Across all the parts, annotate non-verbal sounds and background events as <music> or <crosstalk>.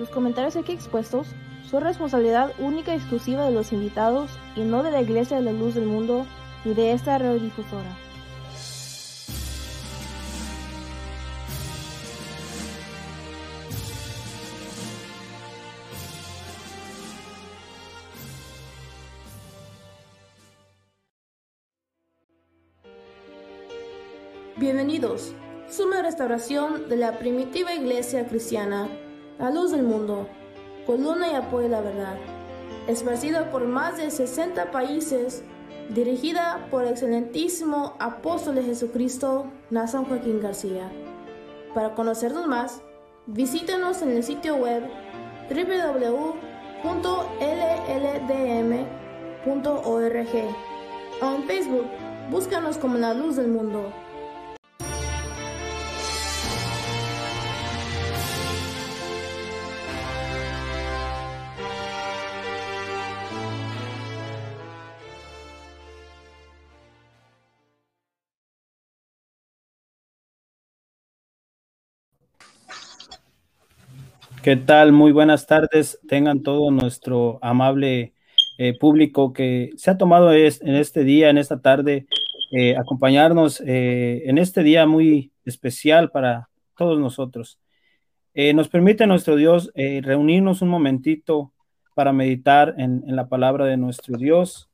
Los comentarios aquí expuestos son responsabilidad única y exclusiva de los invitados y no de la Iglesia de la Luz del Mundo ni de esta radiodifusora. Bienvenidos. Suma restauración de la primitiva iglesia cristiana, la luz del mundo, columna y apoyo de la verdad. Esparcida por más de 60 países, dirigida por el excelentísimo apóstol Jesucristo, Nazan Joaquín García. Para conocernos más, visítenos en el sitio web www.lldm.org o en Facebook, búscanos como la luz del mundo. ¿Qué tal? Muy buenas tardes. Tengan todo nuestro amable eh, público que se ha tomado en este día, en esta tarde, eh, acompañarnos eh, en este día muy especial para todos nosotros. nos permite nuestro Dios reunirnos un momentito para meditar en, en, la palabra de nuestro Dios.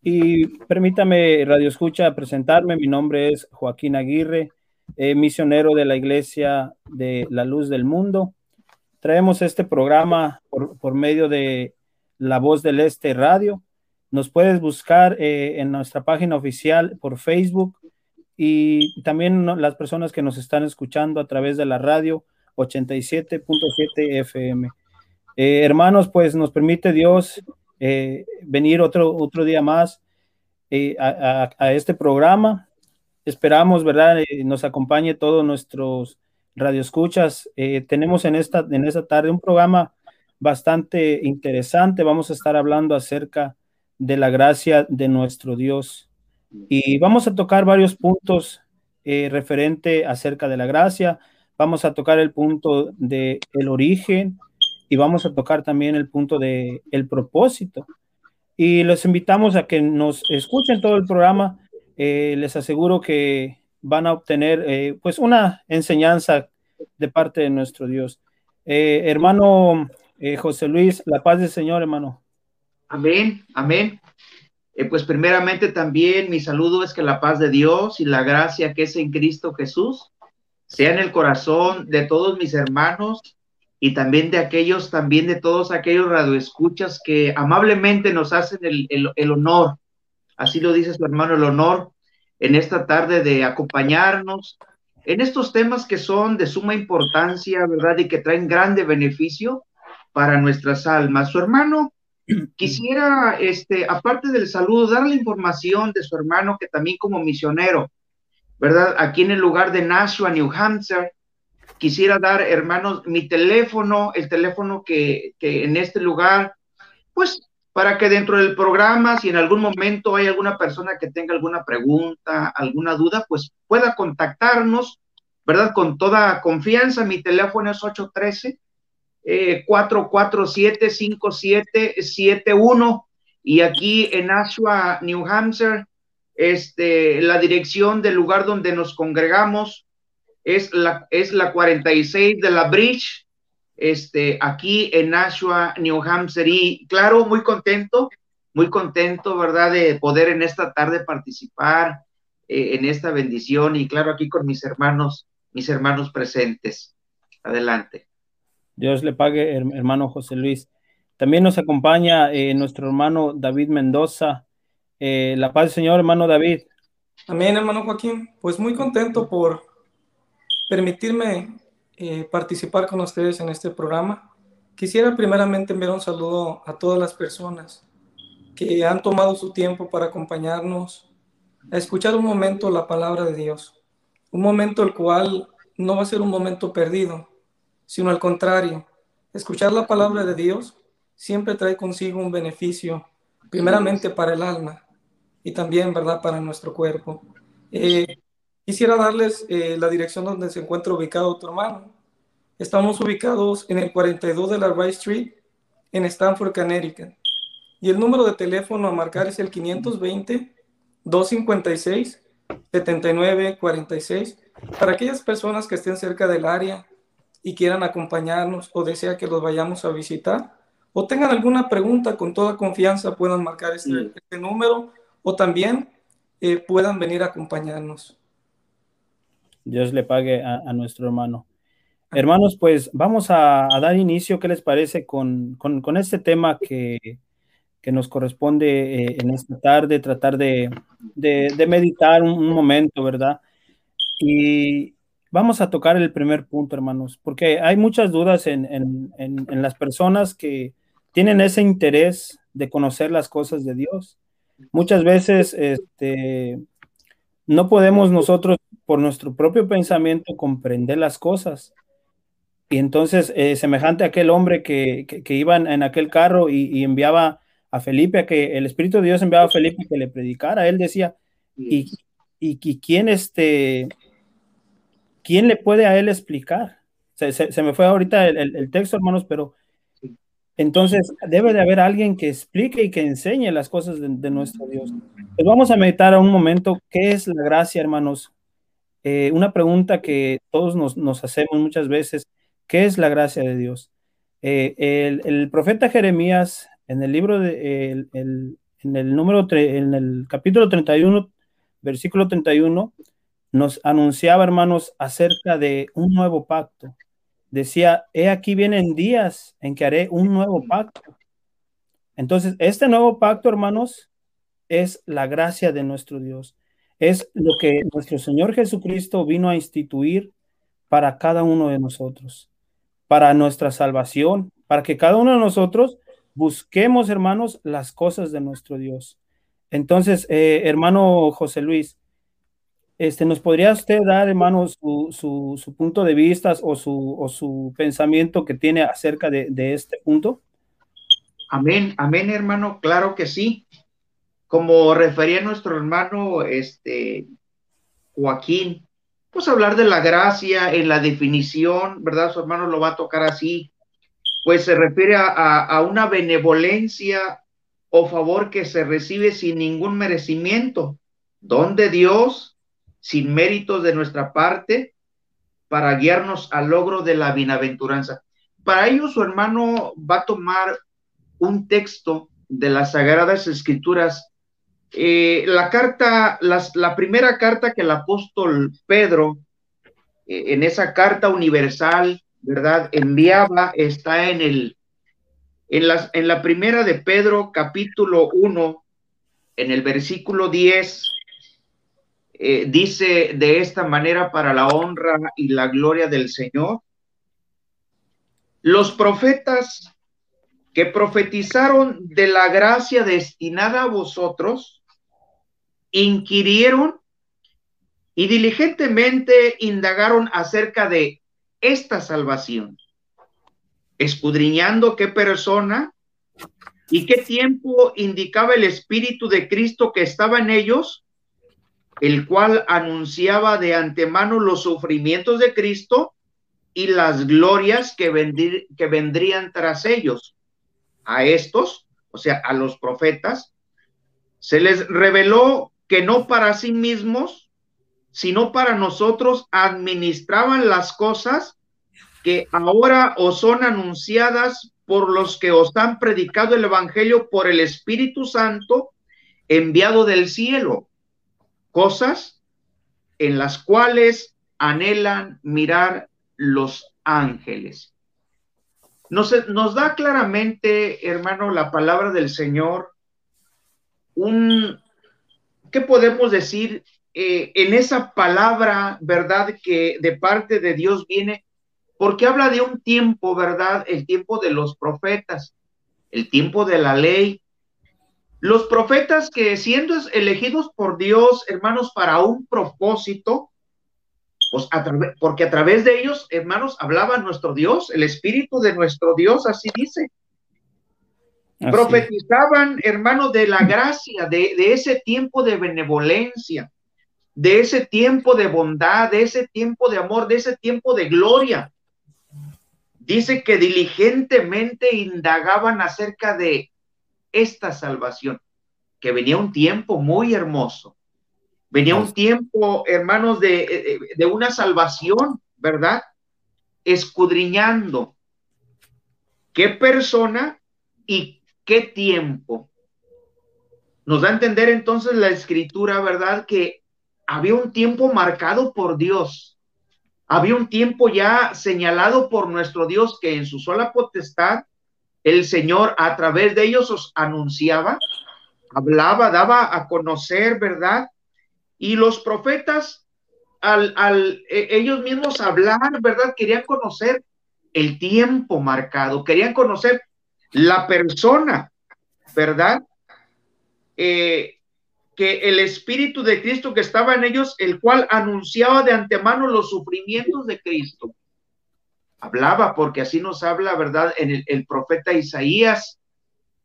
Y permítame, Radio Escucha, presentarme. Mi nombre es Joaquín Aguirre, misionero de la Iglesia de la Luz del Mundo traemos este programa por, medio de La Voz del Este Radio. Nos puedes buscar eh, en nuestra página oficial por Facebook y también las personas que nos están escuchando a través de la radio 87.7 FM. Eh, hermanos, pues nos permite Dios eh, venir otro, otro día más a, a, este programa. Esperamos, ¿verdad? nos acompañe todos nuestros Radio Escuchas. Eh, tenemos en esta, en esta tarde un programa bastante interesante. Vamos a estar hablando acerca de la gracia de nuestro Dios. Y vamos a tocar varios puntos eh, referente acerca de la gracia. Vamos a tocar el punto de el origen y vamos a tocar también el punto de el propósito. Y les invitamos a que nos escuchen todo el programa. Eh, les aseguro que van a obtener eh, pues una enseñanza de parte de nuestro Dios. Eh, hermano eh, José Luis, la paz del Señor, hermano. Amén, amén. pues primeramente también mi saludo es que la paz de Dios y la gracia que es en Cristo Jesús sea en el corazón de todos mis hermanos y también de aquellos, también de todos aquellos radioescuchas que amablemente nos hacen el, el honor, así lo dice su hermano, el honor en esta tarde de acompañarnos en estos temas que son de suma importancia, ¿verdad? Y que traen grande beneficio para nuestras almas. Su hermano, <clears throat> quisiera, este, aparte del saludo, darle información de su hermano que también como misionero, ¿verdad? Aquí en el lugar de Nashua, New Hampshire, quisiera dar, hermanos, mi teléfono, el teléfono que, que en este lugar, pues para que dentro del programa, si en algún momento hay alguna persona que tenga alguna pregunta, alguna duda, pues pueda contactarnos, ¿verdad? Con toda confianza. Mi teléfono es 813 447 5771 y aquí en Ashua, New Hampshire, este, la dirección del lugar donde nos congregamos es la, es la 46 de la Bridge, este, aquí en Nashua, New Hampshire. Y claro, muy contento, muy contento, ¿verdad?, de poder en esta tarde participar eh, en esta bendición y claro, aquí con mis hermanos, mis hermanos presentes. Adelante. Dios le pague, hermano José Luis. También nos acompaña eh, nuestro hermano David Mendoza. Eh, la paz del Señor, hermano David. Amén, hermano Joaquín. Pues muy contento por permitirme eh, participar con ustedes en este programa. Quisiera primeramente enviar un saludo a todas las personas que han tomado su tiempo para acompañarnos a escuchar un momento la palabra de Dios. Un momento el cual no va a ser un momento perdido, sino al contrario. Escuchar la palabra de Dios siempre trae consigo un beneficio, primeramente para el alma y también, ¿verdad?, para nuestro cuerpo. Eh, Quisiera darles eh, la dirección donde se encuentra ubicado tu hermano. Estamos ubicados en el 42 de la Rice Street, en Stanford, Connecticut. Y el número de teléfono a marcar es el 520-256-7946 para aquellas personas que estén cerca del área y quieran acompañarnos o desea que los vayamos a visitar o tengan alguna pregunta con toda confianza puedan marcar este, este número o también eh, puedan venir a acompañarnos. Dios le pague a, nuestro hermano. Hermanos, pues vamos a, dar inicio, ¿qué les parece con, este tema que, nos corresponde eh, en esta tarde, tratar de, meditar un, momento, ¿verdad? Y vamos a tocar el primer punto, hermanos, porque hay muchas dudas en las personas que tienen ese interés de conocer las cosas de Dios. Muchas veces este, no podemos nosotros por nuestro propio pensamiento comprender las cosas. Y entonces, eh, semejante a aquel hombre que, que, iba en, aquel carro y, enviaba a Felipe, a que el Espíritu de Dios enviaba a Felipe que le predicara, él decía, ¿y, y, quién, este, quién le puede a él explicar? Se, me fue ahorita el, texto, hermanos, pero entonces debe de haber alguien que explique y que enseñe las cosas de, nuestro Dios. Pues vamos a meditar a un momento qué es la gracia, hermanos. Eh, una pregunta que todos nos, hacemos muchas veces, ¿qué es la gracia de Dios? Eh, el, profeta Jeremías, en el libro de, en el número, en el capítulo 31, versículo 31, nos anunciaba, hermanos, acerca de un nuevo pacto decía, he aquí vienen días en que haré un nuevo pacto. Entonces, este nuevo pacto, hermanos, es la gracia de nuestro Dios. Es lo que nuestro Señor Jesucristo vino a instituir para cada uno de nosotros, para nuestra salvación, para que cada uno de nosotros busquemos, hermanos, las cosas de nuestro Dios. Entonces, eh, hermano José Luis, este, ¿Nos podría usted dar, hermano, su, su, punto de vista o su, su pensamiento que tiene acerca de, de, este punto? Amén, amén, hermano, claro que sí. Como refería nuestro hermano este, Joaquín, pues hablar de la gracia en la definición, ¿verdad? Su hermano lo va a tocar así, pues se refiere a, a una benevolencia o favor que se recibe sin ningún merecimiento, donde Dios sin méritos de nuestra parte para guiarnos al logro de la bienaventuranza. Para ello, su hermano va a tomar un texto de las Sagradas Escrituras, eh, la carta, la primera carta que el apóstol Pedro, eh, en esa carta universal, ¿verdad? Enviaba, está en el, en, las, en la primera de Pedro, capítulo 1, en el versículo 10, eh, dice de esta manera para la honra y la gloria del Señor. Los profetas que profetizaron de la gracia destinada a vosotros, inquirieron y diligentemente indagaron acerca de esta salvación, escudriñando qué persona y qué tiempo indicaba el Espíritu de Cristo que estaba en ellos el cual anunciaba de antemano los sufrimientos de Cristo y las glorias que, que vendrían tras ellos. A estos, o sea, a los profetas, se les reveló que no para sí mismos, sino para nosotros administraban las cosas que ahora os son anunciadas por los que os han predicado el Evangelio por el Espíritu Santo enviado del cielo cosas en las cuales anhelan mirar los ángeles. Nos, nos da claramente, hermano, la palabra del Señor, un, ¿qué podemos decir eh, en esa palabra, verdad, que de parte de Dios viene? Porque habla de un tiempo, ¿verdad? El tiempo de los profetas, el tiempo de la ley, los profetas que siendo elegidos por Dios, hermanos, para un propósito, pues porque a través de ellos, hermanos, hablaba nuestro Dios, el Espíritu de nuestro Dios, así dice. Profetizaban, hermanos, de la gracia, de, de ese tiempo de benevolencia, de ese tiempo de bondad, de ese tiempo de amor, de ese tiempo de gloria. dice que diligentemente indagaban acerca de esta salvación, que venía un tiempo muy hermoso. Venía un tiempo, hermanos, de, de una salvación, ¿verdad? Escudriñando qué persona y qué tiempo. Nos da a entender entonces la escritura, ¿verdad? Que había un tiempo marcado por Dios. Había un tiempo ya señalado por nuestro Dios que en su sola potestad el Señor a través de ellos os anunciaba, hablaba, daba a conocer, ¿verdad? Y los profetas, al, al e, ellos mismos hablar, ¿verdad? Querían conocer el tiempo marcado, querían conocer la persona, ¿verdad? Eh, que el Espíritu de Cristo que estaba en ellos, el cual anunciaba de antemano los sufrimientos de Cristo hablaba, porque así nos habla, ¿verdad? En el, profeta Isaías,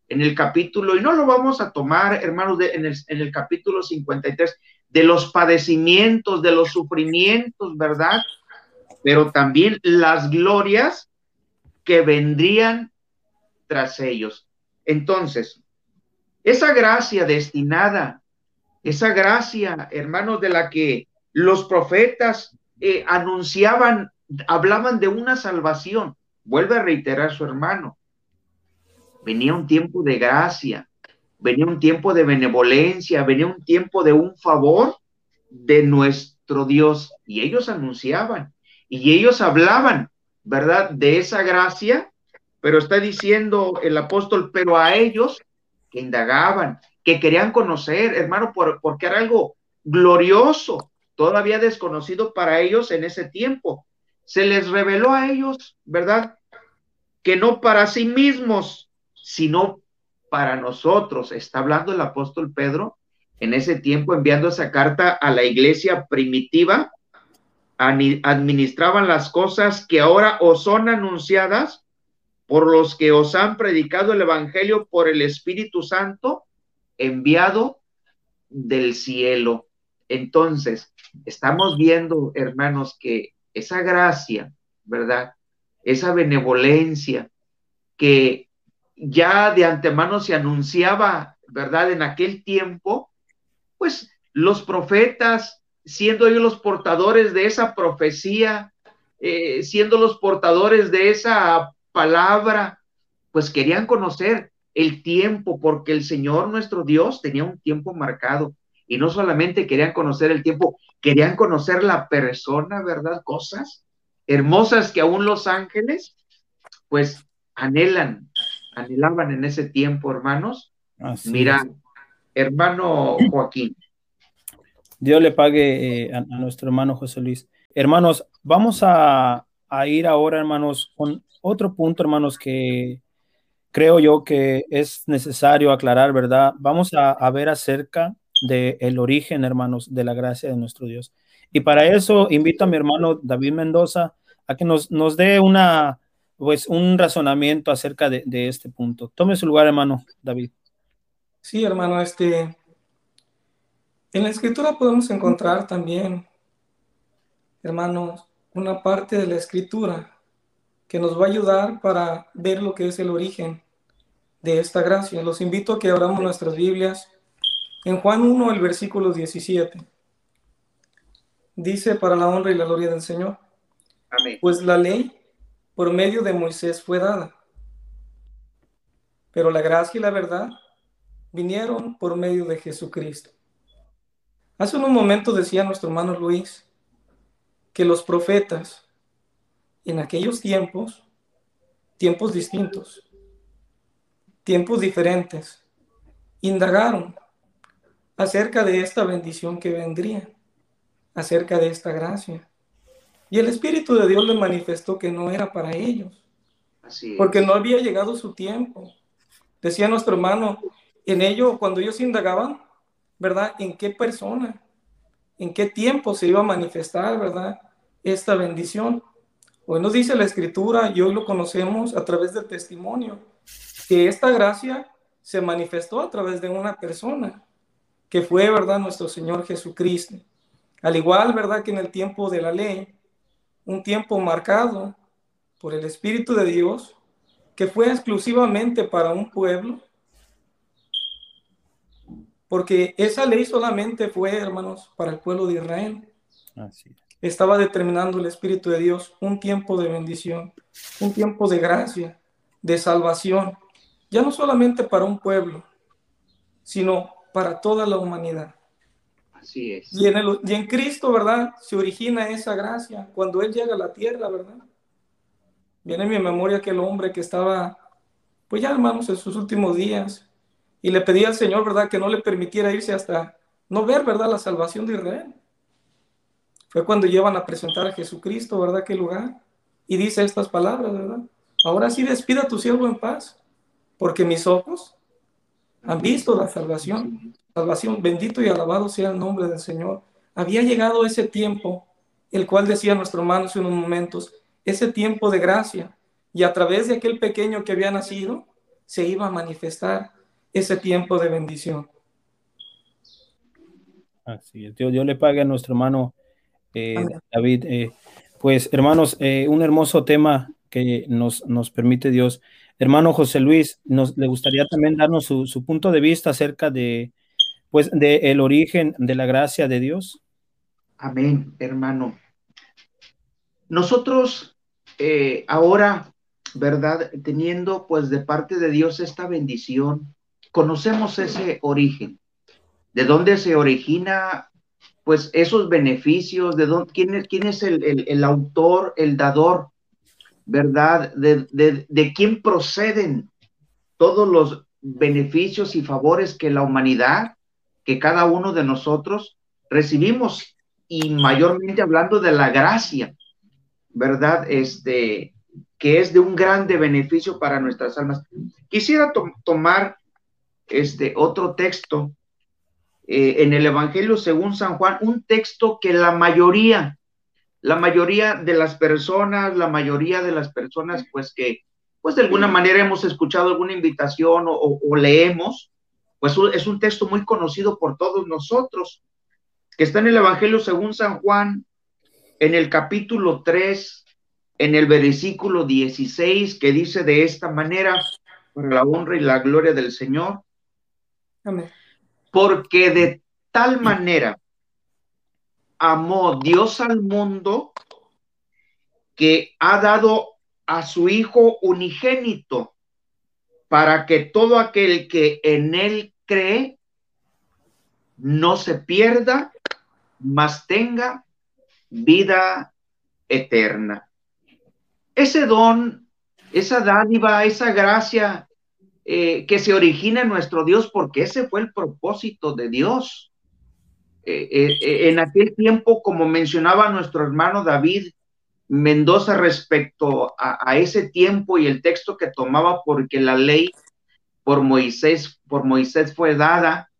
en el capítulo, y no lo vamos a tomar, hermanos, de, en, el, en el capítulo 53, de los padecimientos, de los sufrimientos, ¿verdad? Pero también las glorias que vendrían tras ellos. Entonces, esa gracia destinada, esa gracia, hermanos, de la que los profetas eh, anunciaban hablaban de una salvación. Vuelve a reiterar su hermano. Venía un tiempo de gracia, venía un tiempo de benevolencia, venía un tiempo de un favor de nuestro Dios. Y ellos anunciaban y ellos hablaban, ¿verdad? De esa gracia, pero está diciendo el apóstol, pero a ellos que indagaban, que querían conocer, hermano, porque era algo glorioso, todavía desconocido para ellos en ese tiempo se les reveló a ellos, ¿verdad? Que no para sí mismos, sino para nosotros. Está hablando el apóstol Pedro en ese tiempo enviando esa carta a la iglesia primitiva. Administraban las cosas que ahora os son anunciadas por los que os han predicado el Evangelio por el Espíritu Santo enviado del cielo. Entonces, estamos viendo, hermanos, que esa gracia, ¿verdad? Esa benevolencia que ya de antemano se anunciaba, ¿verdad? En aquel tiempo, pues los profetas, siendo ellos los portadores de esa profecía, eh, siendo los portadores de esa palabra, pues querían conocer el tiempo, porque el Señor nuestro Dios tenía un tiempo marcado. Y no solamente querían conocer el tiempo, querían conocer la persona, ¿verdad? Cosas hermosas que aún los ángeles, pues, anhelan, anhelaban en ese tiempo, hermanos. Mira, hermano Joaquín. Dios le pague eh, a, nuestro hermano José Luis. Hermanos, vamos a, ir ahora, hermanos, con otro punto, hermanos, que creo yo que es necesario aclarar, ¿verdad? Vamos a, ver acerca del el origen, hermanos, de la gracia de nuestro Dios. Y para eso invito a mi hermano David Mendoza a que nos, nos dé una, pues, un razonamiento acerca de, este punto. Tome su lugar, hermano David. Sí, hermano, este, en la escritura podemos encontrar también, hermanos, una parte de la escritura que nos va a ayudar para ver lo que es el origen de esta gracia. Los invito a que abramos nuestras Biblias en Juan 1, el versículo 17, dice para la honra y la gloria del Señor. Amén. Pues la ley por medio de Moisés fue dada, pero la gracia y la verdad vinieron por medio de Jesucristo. Hace unos momentos decía nuestro hermano Luis que los profetas en aquellos tiempos, tiempos distintos, tiempos diferentes, indagaron acerca de esta bendición que vendría, acerca de esta gracia. Y el Espíritu de Dios le manifestó que no era para ellos, porque no había llegado su tiempo. Decía nuestro hermano, en ello, cuando ellos indagaban, ¿verdad? ¿En qué persona? ¿En qué tiempo se iba a manifestar, ¿verdad? Esta bendición. Hoy nos dice la Escritura, y hoy lo conocemos a través del testimonio, que esta gracia se manifestó a través de una persona, que fue, ¿verdad?, nuestro Señor Jesucristo. Al igual, ¿verdad?, que en el tiempo de la ley, un tiempo marcado, por el Espíritu de Dios, que fue exclusivamente para un pueblo, porque esa ley solamente fue, hermanos, para el pueblo de Israel. Estaba determinando el Espíritu de Dios un tiempo de bendición, un tiempo de gracia, de salvación, ya no solamente para un pueblo, sino para toda la humanidad. Así es. Y en, el, y en Cristo, ¿verdad? Se origina esa gracia cuando Él llega a la tierra, ¿verdad? Viene en mi memoria aquel hombre que estaba, pues ya hermanos, en sus últimos días, y le pedía al Señor, ¿verdad?, que no le permitiera irse hasta no ver, ¿verdad?, la salvación de Israel. Fue cuando llevan a presentar a Jesucristo, ¿verdad?, aquel lugar, y dice estas palabras, ¿verdad? Ahora sí despida a tu siervo en paz, porque mis ojos han visto la salvación. Salvación, bendito y alabado sea el nombre del Señor. Había llegado ese tiempo, el cual decía nuestro hermano hace unos momentos, ese tiempo de gracia, y a través de aquel pequeño que había nacido, se iba a manifestar ese tiempo de bendición. Así es, Dios, le pague a nuestro hermano eh, David. Eh, pues hermanos, eh, un hermoso tema que nos, nos permite Dios. Hermano José Luis, nos le gustaría también darnos su, punto de vista acerca de, pues, de el origen de la gracia de Dios. Amén, hermano. Nosotros ahora, ¿verdad? Teniendo pues de parte de Dios esta bendición, conocemos ese origen, de dónde se origina pues esos beneficios, de dónde, quién, es, quién es el, autor, el dador, ¿verdad? De, quién proceden todos los beneficios y favores que la humanidad, que cada uno de nosotros recibimos, y mayormente hablando de la gracia, ¿verdad? Este, que es de un grande beneficio para nuestras almas. Quisiera tomar este otro texto eh, en el Evangelio según San Juan, un texto que la mayoría, la mayoría de las personas, la mayoría de las personas, pues que, pues de alguna manera hemos escuchado alguna invitación o, leemos, pues es un texto muy conocido por todos nosotros, que está en el Evangelio según San Juan, en el capítulo 3, en el versículo 16, que dice de esta manera, por la honra y la gloria del Señor, porque de tal manera amó Dios al mundo que ha dado a su Hijo unigénito para que todo aquel que en él cree no se pierda, mas tenga vida eterna. Ese don, esa dádiva, esa gracia eh, que se origina en nuestro Dios, porque ese fue el propósito de Dios. Eh, eh, en aquel tiempo, como mencionaba nuestro hermano David Mendoza respecto a, ese tiempo y el texto que tomaba, porque la ley por Moisés, por Moisés fue dada,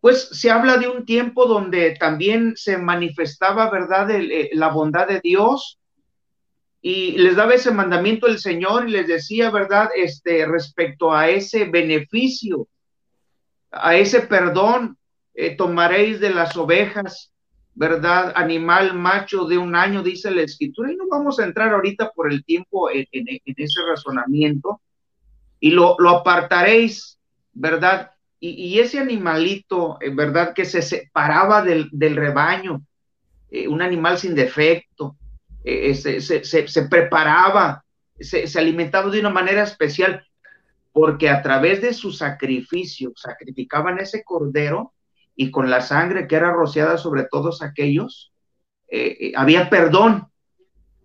pues se habla de un tiempo donde también se manifestaba, ¿verdad?, la bondad de Dios, y les daba ese mandamiento el Señor y les decía, ¿verdad? Este, respecto a ese beneficio, a ese perdón, eh, tomaréis de las ovejas, ¿verdad? Animal macho de un año, dice la escritura, y no vamos a entrar ahorita por el tiempo en, ese razonamiento, y lo, apartaréis, ¿verdad? Y, ese animalito, eh, ¿verdad? Que se separaba del, rebaño, eh, un animal sin defecto, eh, se, preparaba, se, alimentaba de una manera especial, porque a través de su sacrificio sacrificaban ese cordero y con la sangre que era rociada sobre todos aquellos, eh, eh, había perdón,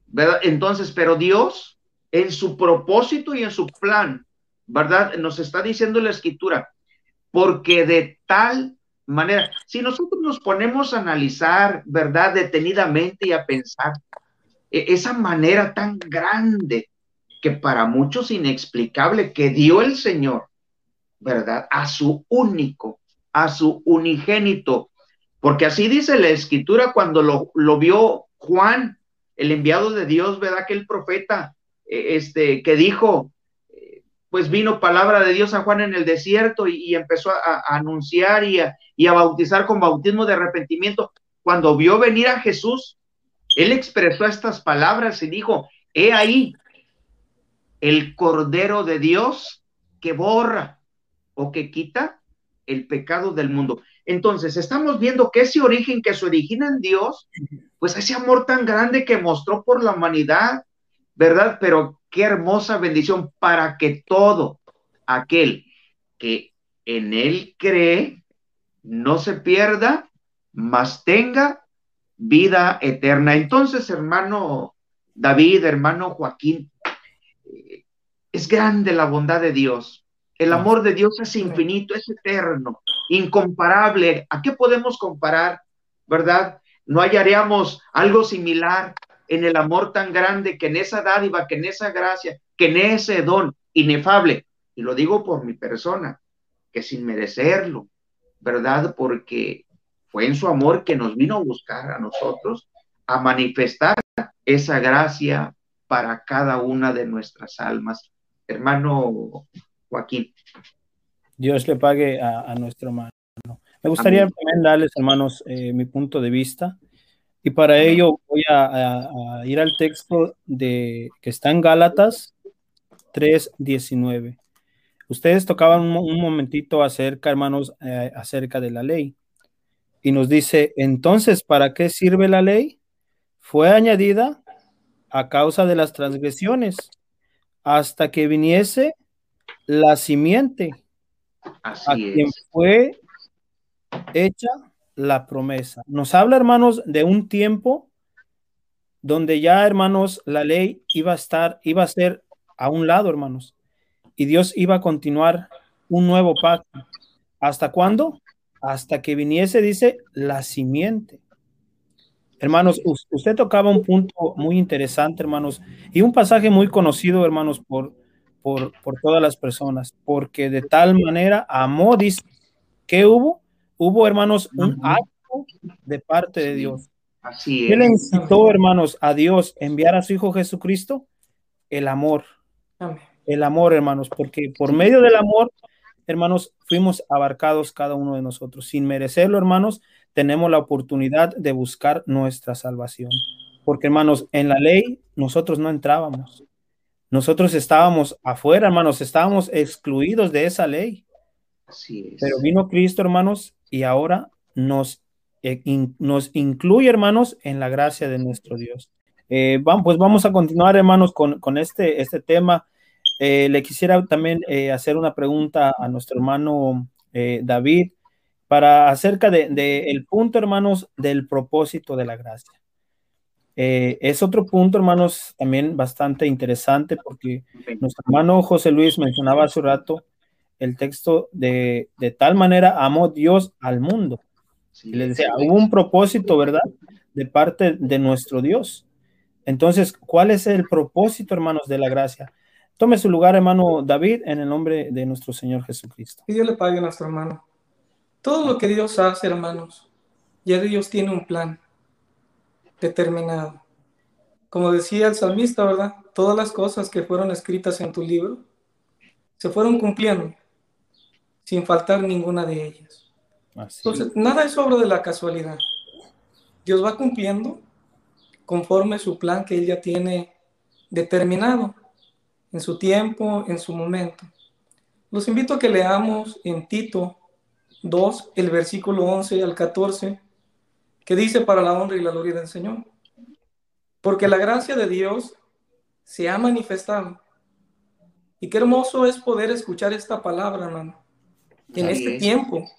¿verdad? Entonces, pero Dios, en su propósito y en su plan, ¿verdad? Nos está diciendo la escritura, porque de tal manera, si nosotros nos ponemos a analizar, ¿verdad? Detenidamente y a pensar, esa manera tan grande que para muchos inexplicable que dio el Señor, ¿verdad? A su único, a su unigénito, porque así dice la escritura cuando lo, lo vio Juan, el enviado de Dios, ¿verdad? Que el profeta, e-, este, que dijo, pues vino palabra de Dios a Juan en el desierto y, empezó a, anunciar y a, y a bautizar con bautismo de arrepentimiento. Cuando vio venir a Jesús, él expresó estas palabras y dijo, he ahí el Cordero de Dios que borra o que quita el pecado del mundo. Entonces, estamos viendo que ese origen que se origina en Dios, pues ese amor tan grande que mostró por la humanidad, ¿verdad? Pero qué hermosa bendición para que todo aquel que en él cree no se pierda, mas tenga vida eterna. Entonces, hermano David, hermano Joaquín, eh, es grande la bondad de Dios. El amor de Dios es infinito, es eterno, incomparable. ¿A qué podemos comparar? ¿Verdad? No hallaríamos algo similar en el amor tan grande que en esa dádiva, que en esa gracia, que en ese don inefable. Y lo digo por mi persona, que sin merecerlo, ¿verdad? Porque fue en su amor que nos vino a buscar a nosotros, a manifestar esa gracia para cada una de nuestras almas. Hermano Joaquín. Dios le pague a, nuestro hermano. Me gustaría también darles, hermanos, eh, mi punto de vista. Y para ello voy a, ir al texto de, que está en Gálatas 3.19. Ustedes tocaban un, momentito acerca, hermanos, eh, acerca de la ley y nos dice, entonces, ¿para qué sirve la ley? Fue añadida a causa de las transgresiones, hasta que viniese la simiente, a quien fue hecha la promesa. Nos habla, hermanos, de un tiempo donde ya, hermanos, la ley iba a estar, iba a ser a un lado, hermanos, y Dios iba a continuar un nuevo pacto. ¿Hasta cuándo? Hasta que viniese, dice, la simiente. Hermanos, usted tocaba un punto muy interesante, hermanos, y un pasaje muy conocido, hermanos, por, por, todas las personas, porque de tal manera amó, dice, que hubo? Hubo, hermanos, un acto de parte de Dios. Así ¿Qué le incitó, hermanos, a Dios enviar a su Hijo Jesucristo? El amor. El amor, hermanos, porque por medio del amor hermanos, fuimos abarcados cada uno de nosotros. Sin merecerlo, hermanos, tenemos la oportunidad de buscar nuestra salvación. Porque, hermanos, en la ley nosotros no entrábamos. Nosotros estábamos afuera, hermanos, estábamos excluidos de esa ley. Así es. Pero vino Cristo, hermanos, y ahora nos, eh, nos incluye, hermanos, en la gracia de nuestro Dios. Eh, vamos, pues vamos a continuar, hermanos, con, con este, este tema. Eh, le quisiera también eh, hacer una pregunta a nuestro hermano eh, David para acerca del de, el punto, hermanos, del propósito de la gracia. es otro punto, hermanos, también bastante interesante porque nuestro hermano José Luis mencionaba hace rato el texto de, de tal manera amó Dios al mundo. le decía, hubo un propósito, ¿verdad? De parte de nuestro Dios. Entonces, ¿cuál es el propósito, hermanos, de la gracia? Tome su lugar, hermano David, en el nombre de nuestro Señor Jesucristo. Y Dios le pague a nuestro hermano. Todo lo que Dios hace, hermanos, ya Dios tiene un plan determinado. Como decía el salmista, ¿verdad? Todas las cosas que fueron escritas en tu libro se fueron cumpliendo sin faltar ninguna de ellas. Entonces, nada es obra de la casualidad. Dios va cumpliendo conforme su plan que Él ya tiene determinado en su tiempo, en su momento. Los invito a que leamos en Tito 2, el versículo 11 al 14, que dice para la honra y la gloria del Señor. Porque la gracia de Dios se ha manifestado. Y qué hermoso es poder escuchar esta palabra, hermano, en este tiempo.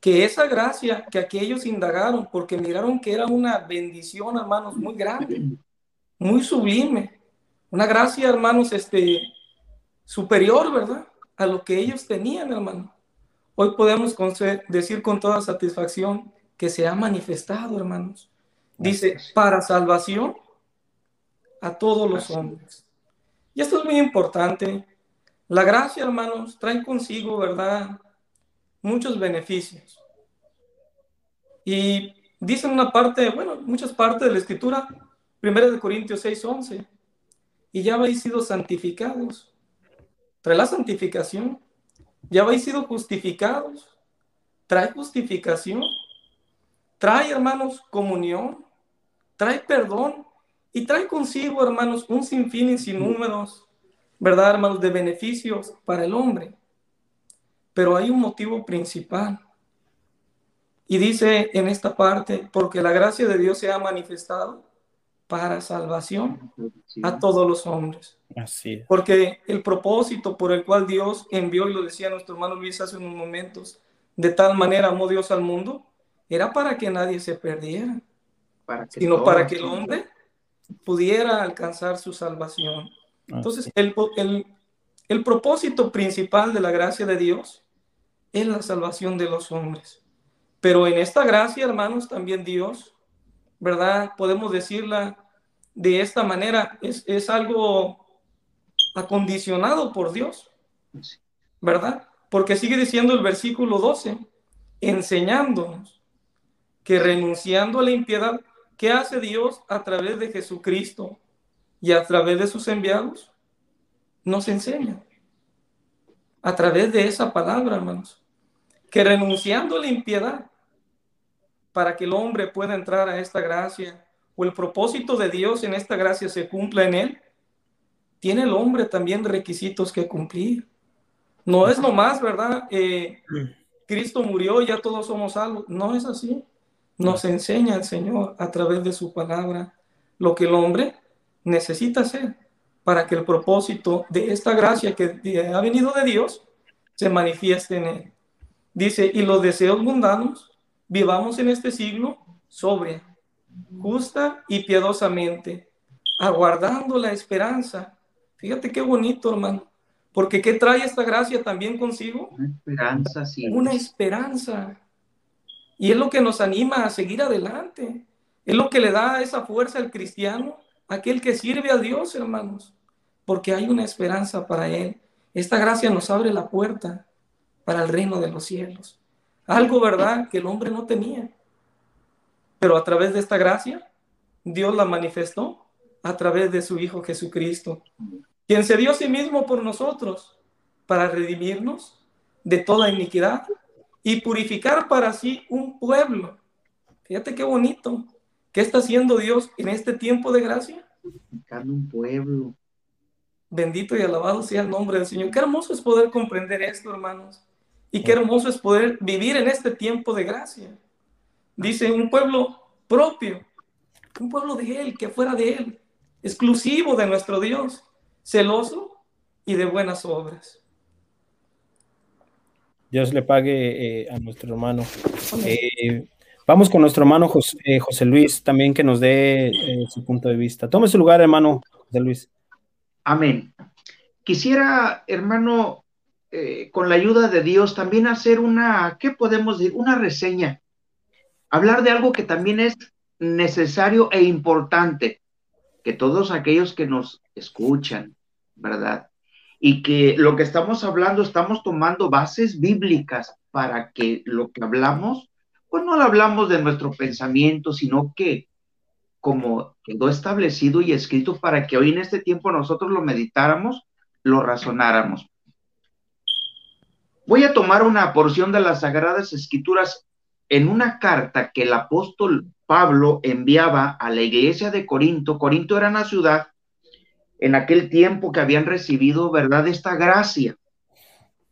Que esa gracia que aquellos indagaron, porque miraron que era una bendición, hermanos, muy grande, muy sublime, una gracia, hermanos, este, superior, ¿verdad? A lo que ellos tenían, hermano. Hoy podemos decir con toda satisfacción que se ha manifestado, hermanos. Dice, para salvación a todos los hombres. Y esto es muy importante. La gracia, hermanos, trae consigo, ¿verdad? Muchos beneficios. Y dice una parte, bueno, muchas partes de la escritura, 1 de Corintios 6, 11, y ya habéis sido santificados. Trae la santificación. Ya habéis sido justificados. Trae justificación. Trae, hermanos, comunión. Trae perdón. Y trae consigo, hermanos, un sinfín y sin números ¿verdad, hermanos?, de beneficios para el hombre. Pero hay un motivo principal. Y dice en esta parte, porque la gracia de Dios se ha manifestado para salvación a todos los hombres. Así Porque el propósito por el cual Dios envió, y lo decía nuestro hermano Luis hace unos momentos, de tal manera amó Dios al mundo, era para que nadie se perdiera, sino para que el hombre pudiera alcanzar su salvación. Entonces, el, el, el propósito principal de la gracia de Dios es la salvación de los hombres. Pero en esta gracia, hermanos, también Dios, ¿verdad? Podemos decirla de esta manera, es, es algo acondicionado por Dios, ¿verdad? Porque sigue diciendo el versículo 12, enseñándonos que renunciando a la impiedad, ¿qué hace Dios a través de Jesucristo y a través de sus enviados? Nos enseña. A través de esa palabra, hermanos. Que renunciando a la impiedad, para que el hombre pueda entrar a esta gracia, o el propósito de Dios en esta gracia se cumpla en él, tiene el hombre también requisitos que cumplir. No es nomás, ¿verdad? Eh, Cristo murió y ya todos somos salvos. No es así. Nos enseña el Señor a través de su palabra lo que el hombre necesita hacer para que el propósito de esta gracia que ha venido de Dios se manifieste en él. Dice, y los deseos mundanos, vivamos en este siglo sobria, justa y piadosamente, aguardando la esperanza. Fíjate qué bonito, hermano. Porque ¿qué trae esta gracia también consigo? Una esperanza, sí. Una esperanza. Y es lo que nos anima a seguir adelante. Es lo que le da esa fuerza al cristiano, aquel que sirve a Dios, hermanos. Porque hay una esperanza para él. Esta gracia nos abre la puerta para el reino de los cielos. Algo, ¿verdad?, que el hombre no tenía. Pero a través de esta gracia, Dios la manifestó a través de su Hijo Jesucristo, quien se dio a sí mismo por nosotros para redimirnos de toda iniquidad y purificar para sí un pueblo. Fíjate qué bonito. ¿Qué está haciendo Dios en este tiempo de gracia? Purificando un pueblo. Bendito y alabado sea el nombre del Señor. Qué hermoso es poder comprender esto, hermanos. Y qué hermoso es poder vivir en este tiempo de gracia. Dice un pueblo propio, un pueblo de Él, que fuera de Él, exclusivo de nuestro Dios, celoso y de buenas obras. Dios le pague eh, a nuestro hermano. Eh, vamos con nuestro hermano José, eh, José, Luis también que nos dé su punto de vista. Tome su lugar, hermano José Luis. Amén. Quisiera, hermano, con la ayuda de Dios, también hacer una, ¿qué podemos decir? Una reseña hablar de algo que también es necesario e importante, que todos aquellos que nos escuchan, ¿verdad? Y que lo que estamos hablando, estamos tomando bases bíblicas para que lo que hablamos, pues no lo hablamos de nuestro pensamiento, sino que como quedó establecido y escrito para que hoy en este tiempo nosotros lo meditáramos, lo razonáramos. Voy a tomar una porción de las Sagradas Escrituras en una carta que el apóstol Pablo enviaba a la iglesia de Corinto, Corinto era una ciudad en aquel tiempo que habían recibido, ¿verdad?, esta gracia.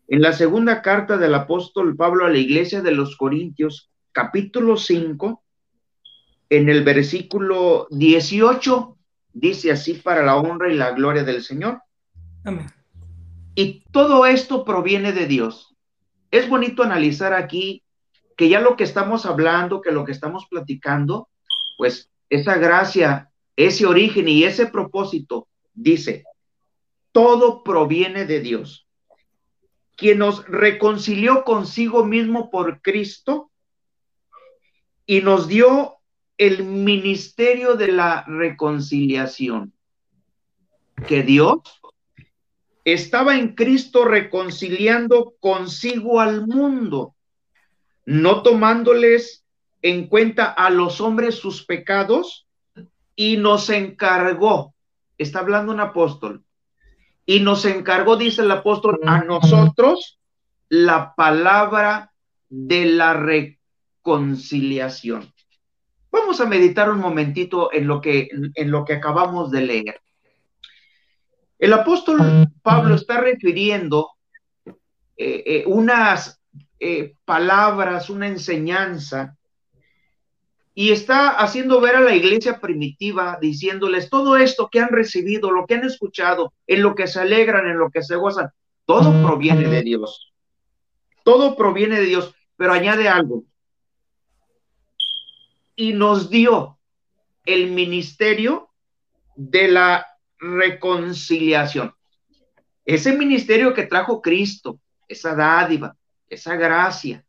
En la segunda carta del apóstol Pablo a la iglesia de los Corintios, capítulo 5, en el versículo 18, dice así para la honra y la gloria del Señor. Amén. Y todo esto proviene de Dios. Es bonito analizar aquí que ya lo que estamos hablando, que lo que estamos platicando, pues esa gracia, ese origen y ese propósito, dice, todo proviene de Dios, quien nos reconcilió consigo mismo por Cristo y nos dio el ministerio de la reconciliación, que Dios estaba en Cristo reconciliando consigo al mundo no tomándoles en cuenta a los hombres sus pecados, y nos encargó, está hablando un apóstol, y nos encargó, dice el apóstol, a nosotros la palabra de la reconciliación. Vamos a meditar un momentito en lo que, en lo que acabamos de leer. El apóstol Pablo está refiriendo eh, eh, unas eh, palabras, una enseñanza, y está haciendo ver a la iglesia primitiva, diciéndoles todo esto que han recibido, lo que han escuchado, en lo que se alegran, en lo que se gozan, todo proviene de Dios. Todo proviene de Dios, pero añade algo. Y nos dio el ministerio de la reconciliación. Ese ministerio que trajo Cristo, esa dádiva, esa gracia,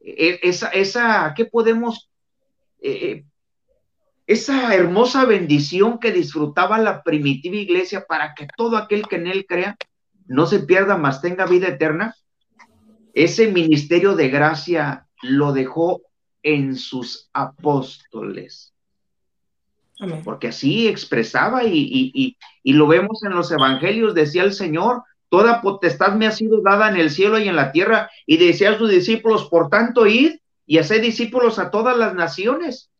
e, esa, esa, ¿qué podemos? Eh, eh, esa hermosa bendición que disfrutaba la primitiva iglesia para que todo aquel que en él crea no se pierda, más tenga vida eterna. Ese ministerio de gracia lo dejó en sus apóstoles. Porque así expresaba y, lo vemos en los evangelios, decía el Señor, toda potestad me ha sido dada en el cielo y en la tierra, y decía a sus discípulos, por tanto, id y haced discípulos a todas las naciones.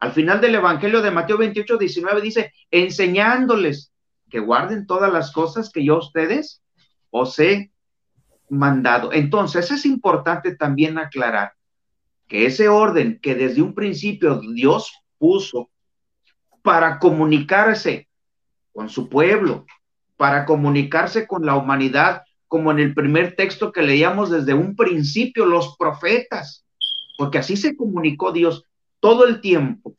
Al final del Evangelio de Mateo 28, 19 dice, enseñándoles que guarden todas las cosas que yo a ustedes os he mandado. Entonces, es importante también aclarar que ese orden que desde un principio Dios puso para comunicarse con su pueblo, para comunicarse con la humanidad, como en el primer texto que leíamos desde un principio, los profetas, porque así se comunicó Dios todo el tiempo.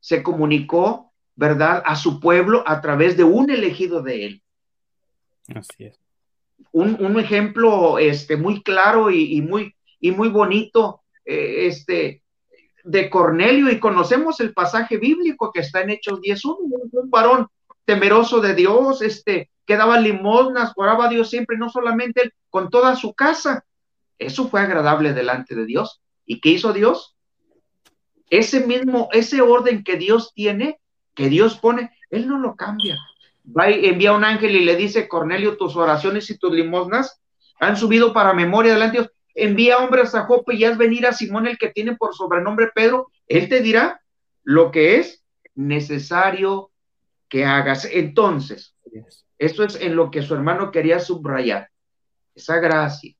Se comunicó, ¿verdad?, a su pueblo a través de un elegido de él. Así es. Un, ejemplo este, muy claro y, muy, y muy bonito, eh, este, de Cornelio y conocemos el pasaje bíblico que está en Hechos 10.1, un varón temeroso de Dios, este, que daba limosnas, oraba a Dios siempre, no solamente él, con toda su casa. Eso fue agradable delante de Dios. ¿Y qué hizo Dios? Ese mismo, ese orden que Dios tiene, que Dios pone, Él no lo cambia. Va y envía un ángel y le dice, Cornelio, tus oraciones y tus limosnas han subido para memoria delante de Dios envía hombres a Jope y haz venir a Simón el que tiene por sobrenombre Pedro, él te dirá lo que es necesario que hagas. Entonces, esto es en lo que su hermano quería subrayar, esa gracia,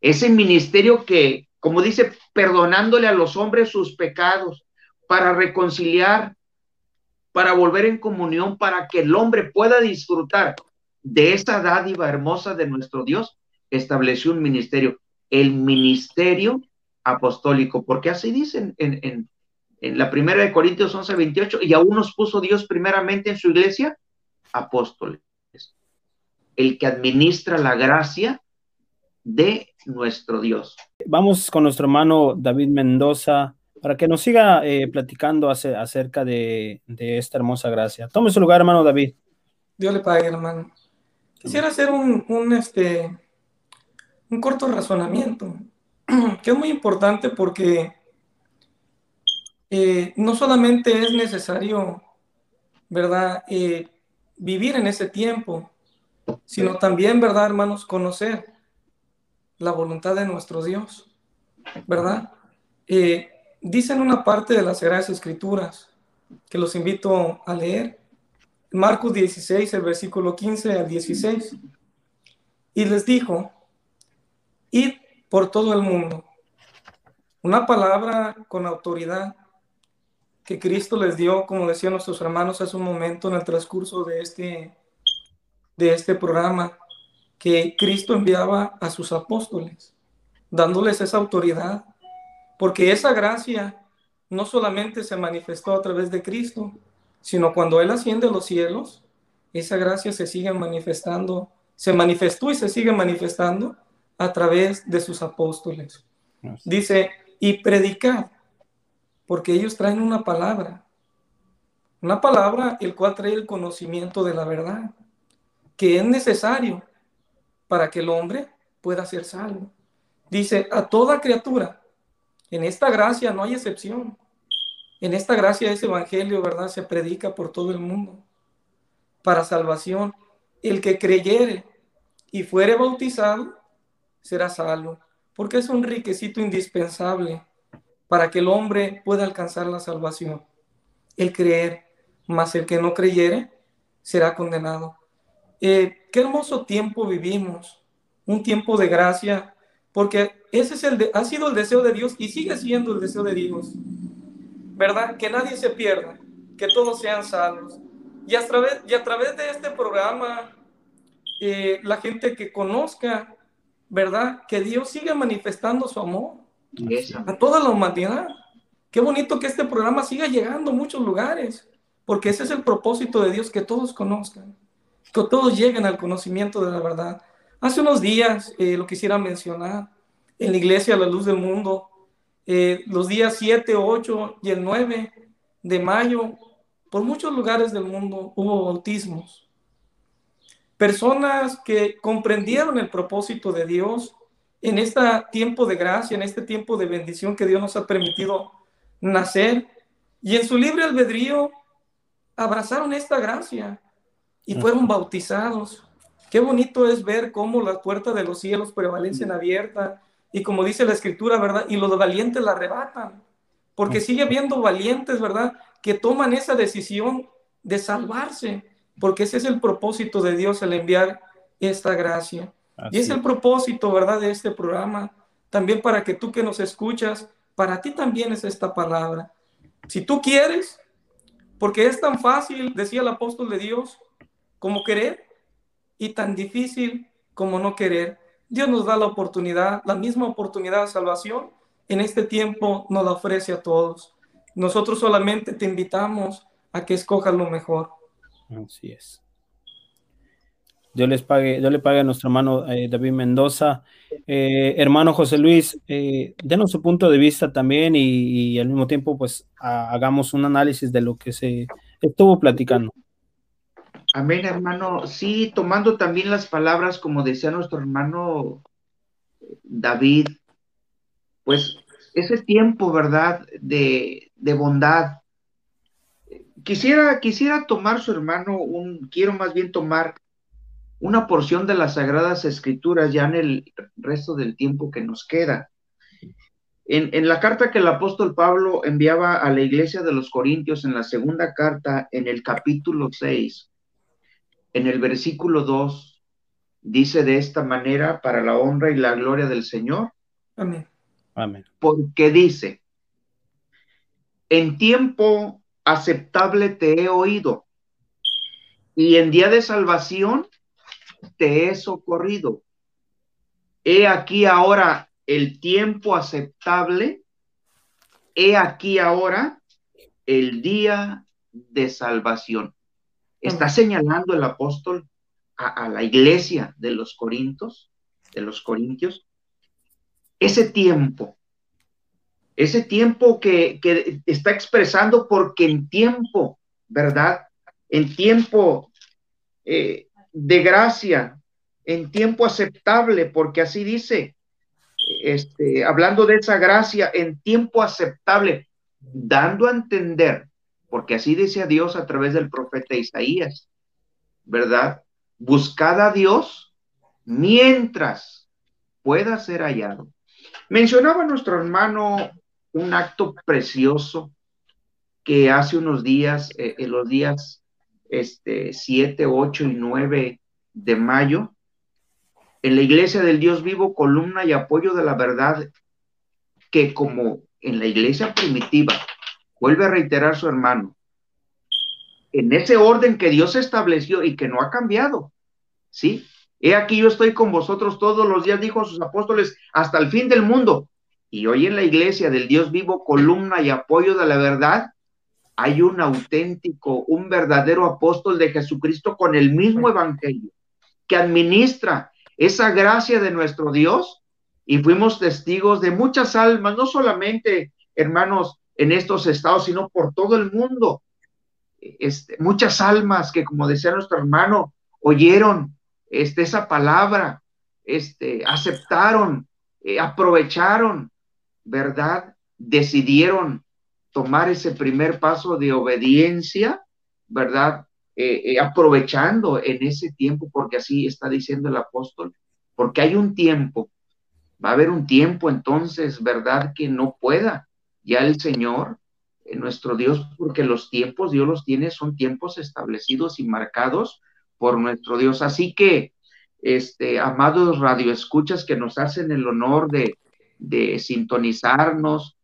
ese ministerio que, como dice, perdonándole a los hombres sus pecados, para reconciliar, para volver en comunión, para que el hombre pueda disfrutar de esa dádiva hermosa de nuestro Dios, estableció un ministerio el ministerio apostólico, porque así dicen en, la primera de Corintios 11, 28, y aún nos puso Dios primeramente en su iglesia apóstoles, el que administra la gracia de nuestro Dios. Vamos con nuestro hermano David Mendoza para que nos siga eh, platicando acerca de, esta hermosa gracia. Tome su lugar, hermano David. Dios le pague, hermano. Quisiera hacer un, un este, un corto razonamiento, <clears throat> que es muy importante porque eh, no solamente es necesario, ¿verdad?, eh, vivir en ese tiempo, sino también, ¿verdad, hermanos?, conocer la voluntad de nuestro Dios, ¿verdad? Eh, dicen una parte de las Sagradas Escrituras que los invito a leer, Marcos 16, el versículo 15 al 16, y les dijo, Id por todo el mundo. Una palabra con autoridad que Cristo les dio, como decían nuestros hermanos hace un momento en el transcurso de este, de este programa, que Cristo enviaba a sus apóstoles, dándoles esa autoridad, porque esa gracia no solamente se manifestó a través de Cristo, sino cuando Él asciende a los cielos, esa gracia se sigue manifestando, se manifestó y se sigue manifestando a través de sus apóstoles. Dice, y predicar, porque ellos traen una palabra, una palabra el cual trae el conocimiento de la verdad, que es necesario para que el hombre pueda ser salvo. Dice, a toda criatura, en esta gracia no hay excepción. En esta gracia ese evangelio, ¿verdad? Se predica por todo el mundo para salvación. El que creyere y fuere bautizado será salvo, porque es un requisito indispensable para que el hombre pueda alcanzar la salvación. El creer, mas el que no creyere será condenado. eh, qué hermoso tiempo vivimos, un tiempo de gracia, porque ese es el ha sido el deseo de Dios y sigue siendo el deseo de Dios, ¿verdad? Que nadie se pierda, que todos sean salvos. Y a través, y a través de este programa, eh, la gente que conozca, ¿verdad? Que Dios siga manifestando su amor a toda la humanidad. Qué bonito que este programa siga llegando a muchos lugares, porque ese es el propósito de Dios, que todos conozcan, que todos lleguen al conocimiento de la verdad. Hace unos días eh, lo quisiera mencionar en la iglesia La Luz del Mundo, eh, los días 7, 8 y el 9 de mayo, por muchos lugares del mundo hubo bautismos. Personas que comprendieron el propósito de Dios en este tiempo de gracia, en este tiempo de bendición que Dios nos ha permitido nacer y en su libre albedrío abrazaron esta gracia y fueron bautizados. Qué bonito es ver cómo las puertas de los cielos prevalecen abiertas y como dice la escritura, ¿verdad? Y los valientes la arrebatan, porque sigue habiendo valientes, ¿verdad? Que toman esa decisión de salvarse, porque ese es el propósito de Dios, el enviar esta gracia. Y es el propósito, ¿verdad?, de este programa, también para que tú que nos escuchas, para ti también es esta palabra. Si tú quieres, porque es tan fácil, decía el apóstol de Dios, como querer, y tan difícil como no querer. Dios nos da la oportunidad, la misma oportunidad de salvación, en este tiempo nos la ofrece a todos. Nosotros solamente te invitamos a que escojas lo mejor. Así es. Dios les pague, Dios le pague a nuestro hermano eh, David Mendoza. Eh, hermano José Luis, eh, denos su punto de vista también y, al mismo tiempo pues hagamos un análisis de lo que se estuvo platicando. Amén, hermano. Sí, tomando también las palabras, como decía nuestro hermano David, pues ese tiempo, ¿verdad? De, de bondad. Quisiera, quisiera tomar su hermano, un, quiero más bien tomar una porción de las Sagradas Escrituras ya en el resto del tiempo que nos queda. En, en, la carta que el apóstol Pablo enviaba a la iglesia de los Corintios, en la segunda carta, en el capítulo 6, en el versículo 2, dice de esta manera, para la honra y la gloria del Señor. Amén. Amén. Porque dice, en tiempo aceptable te he oído, y en día de salvación te he socorrido. He aquí ahora el tiempo aceptable. He aquí ahora el día de salvación. Está señalando el apóstol a, la iglesia de los Corintios, de los Corintios, ese tiempo, ese tiempo que, que, está expresando porque en tiempo, ¿verdad? En tiempo eh, de gracia en tiempo aceptable, porque así dice, este, hablando de esa gracia en tiempo aceptable, dando a entender, porque así decía Dios a través del profeta Isaías, ¿verdad? Buscad a Dios mientras pueda ser hallado. Mencionaba nuestro hermano un acto precioso que hace unos días, eh, en los días este, 7, 8 y 9 de mayo, en la iglesia del Dios vivo, columna y apoyo de la verdad, que como en la iglesia primitiva, vuelve a reiterar su hermano, en ese orden que Dios estableció y que no ha cambiado, ¿sí? He aquí yo estoy con vosotros todos los días, dijo a sus apóstoles, hasta el fin del mundo. Y hoy en la iglesia del Dios vivo, columna y apoyo de la verdad, hay un auténtico, un verdadero apóstol de Jesucristo con el mismo evangelio, que administra esa gracia de nuestro Dios y fuimos testigos de muchas almas, no solamente hermanos en estos estados, sino por todo el mundo. Este, muchas almas que, como decía nuestro hermano, oyeron este, esa palabra, este, aceptaron, eh, aprovecharon, ¿verdad? Decidieron tomar ese primer paso de obediencia, ¿verdad? Eh, eh, aprovechando en ese tiempo, porque así está diciendo el apóstol, porque hay un tiempo, va a haber un tiempo entonces, ¿verdad? Que no pueda ya el Señor, eh, nuestro Dios, porque los tiempos Dios los tiene, son tiempos establecidos y marcados por nuestro Dios. Así que, este, amados radioescuchas que nos hacen el honor de, de sintonizarnos,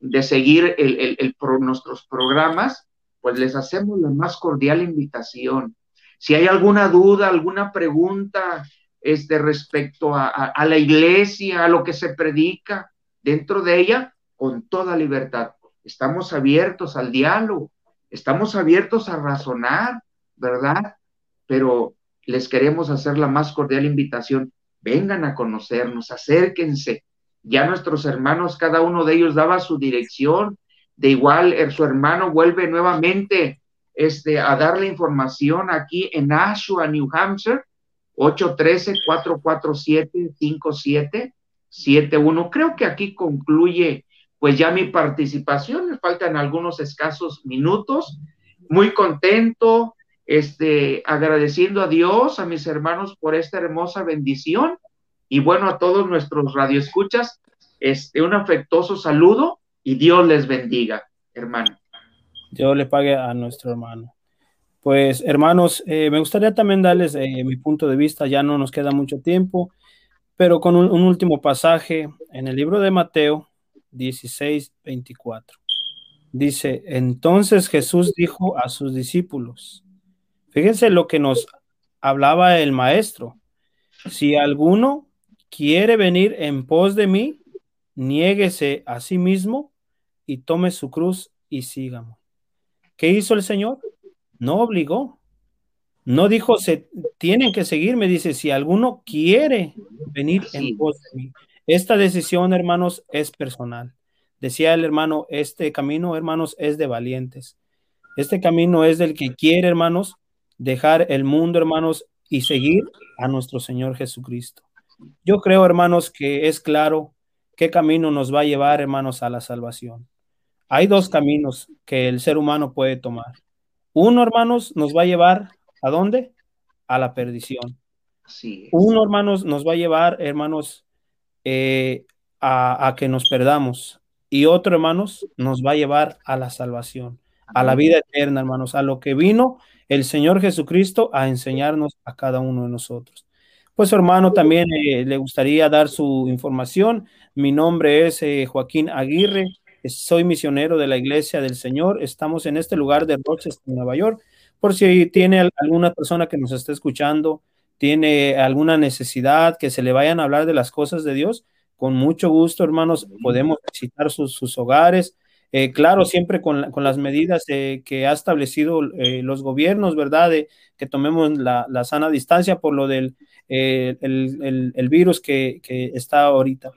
de seguir el, el, nuestros programas, pues les hacemos la más cordial invitación. Si hay alguna duda, alguna pregunta este, respecto a, a, la iglesia, a lo que se predica dentro de ella, con toda libertad. Estamos abiertos al diálogo, estamos abiertos a razonar, ¿verdad? Pero les queremos hacer la más cordial invitación. Vengan a conocernos, acérquense, ya nuestros hermanos, cada uno de ellos daba su dirección, de igual eh, su hermano vuelve nuevamente este, a dar la información aquí en Nashua, New Hampshire, 813-447-5771. Creo que aquí concluye pues ya mi participación, me faltan algunos escasos minutos, muy contento, este, agradeciendo a Dios, a mis hermanos por esta hermosa bendición y bueno, a todos nuestros radioescuchas, este, un afectuoso saludo y Dios les bendiga, hermano. Dios le pague a nuestro hermano. Pues hermanos, eh, me gustaría también darles eh, mi punto de vista, ya no nos queda mucho tiempo, pero con un, último pasaje en el libro de Mateo 16, 24. Dice, entonces Jesús dijo a sus discípulos, fíjense lo que nos hablaba el maestro, si alguno quiere venir en pos de mí, niéguese a sí mismo y tome su cruz y sígame. ¿Qué hizo el Señor? No obligó. No dijo, se tienen que seguirme. Dice, si alguno quiere venir en pos de mí. Esta decisión, hermanos, es personal. Decía el hermano, este camino, hermanos, es de valientes. Este camino es del que quiere, hermanos, dejar el mundo, hermanos, y seguir a nuestro Señor Jesucristo. Yo creo, hermanos, que es claro qué camino nos va a llevar, hermanos, a la salvación. Hay dos caminos que el ser humano puede tomar. Uno, hermanos, nos va a llevar a dónde? A la perdición. Uno, hermanos, nos va a llevar, hermanos, eh, a, a que nos perdamos. Y otro, hermanos, nos va a llevar a la salvación, a la vida eterna, hermanos, a lo que vino el Señor Jesucristo a enseñarnos a cada uno de nosotros. Pues hermano también eh, le gustaría dar su información. Mi nombre es eh, Joaquín Aguirre, soy misionero de la Iglesia del Señor. Estamos en este lugar de Rochester, Nueva York. Por si tiene alguna persona que nos esté escuchando, tiene alguna necesidad que se le vayan a hablar de las cosas de Dios, con mucho gusto, hermanos, podemos visitar sus, hogares. Eh, claro, siempre con, las medidas que ha establecido los gobiernos, ¿verdad? De, que tomemos la, la, sana distancia por lo del eh, el, virus que, está ahorita.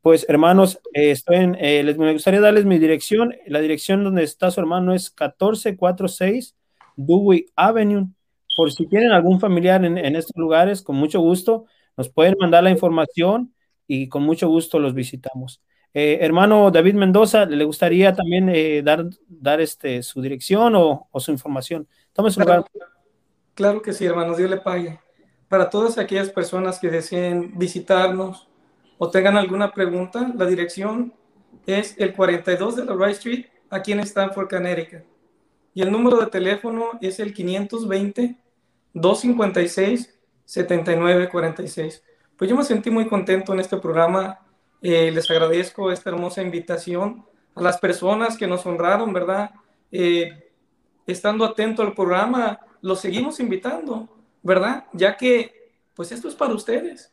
Pues hermanos, eh, estoy en, eh, les, me gustaría darles mi dirección. La dirección donde está su hermano es 1446 Dewey Avenue. Por si tienen algún familiar en, estos lugares, con mucho gusto, nos pueden mandar la información y con mucho gusto los visitamos. Hermano David Mendoza, ¿le gustaría también dar, dar este, su dirección o, su información? Tome su claro, lugar. Claro que sí, hermanos, Dios le pague para todas aquellas personas que deseen visitarnos o tengan alguna pregunta, la dirección es el 42 de la Wright Street, aquí en Stanford, Connecticut. Y el número de teléfono es el 520-256-7946. Pues yo me sentí muy contento en este programa. Eh, les agradezco esta hermosa invitación a las personas que nos honraron, ¿verdad? Eh, estando atento al programa, los seguimos invitando ¿verdad? Ya que, pues esto es para ustedes,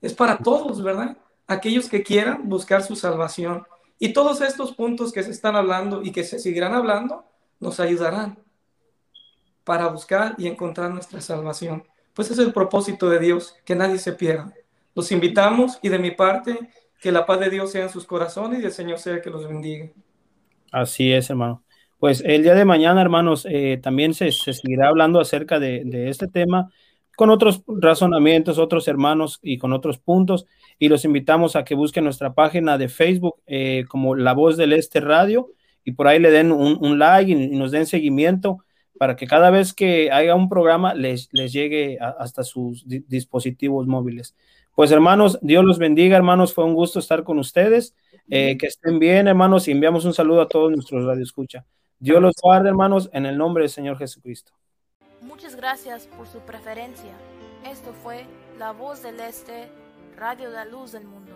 es para todos, ¿verdad? Aquellos que quieran buscar su salvación. Y todos estos puntos que se están hablando y que se seguirán hablando, nos ayudarán para buscar y encontrar nuestra salvación. Pues es el propósito de Dios, que nadie se pierda. Los invitamos y de mi parte, que la paz de Dios sea en sus corazones y el Señor sea que los bendiga. Así es, hermano. Pues el día de mañana, hermanos, eh, también se, seguirá hablando acerca de, este tema con otros razonamientos, otros hermanos y con otros puntos. Y los invitamos a que busquen nuestra página de Facebook eh, como La Voz del Este Radio y por ahí le den un, like y, nos den seguimiento para que cada vez que haya un programa les, les llegue hasta sus dispositivos móviles. Pues hermanos, Dios los bendiga, hermanos, fue un gusto estar con ustedes. Eh, que estén bien, hermanos, y enviamos un saludo a todos nuestros radioescucha. Dios los guarde, hermanos, en el nombre del Señor Jesucristo. Muchas gracias por su preferencia. Esto fue La Voz del Este, Radio de la Luz del Mundo.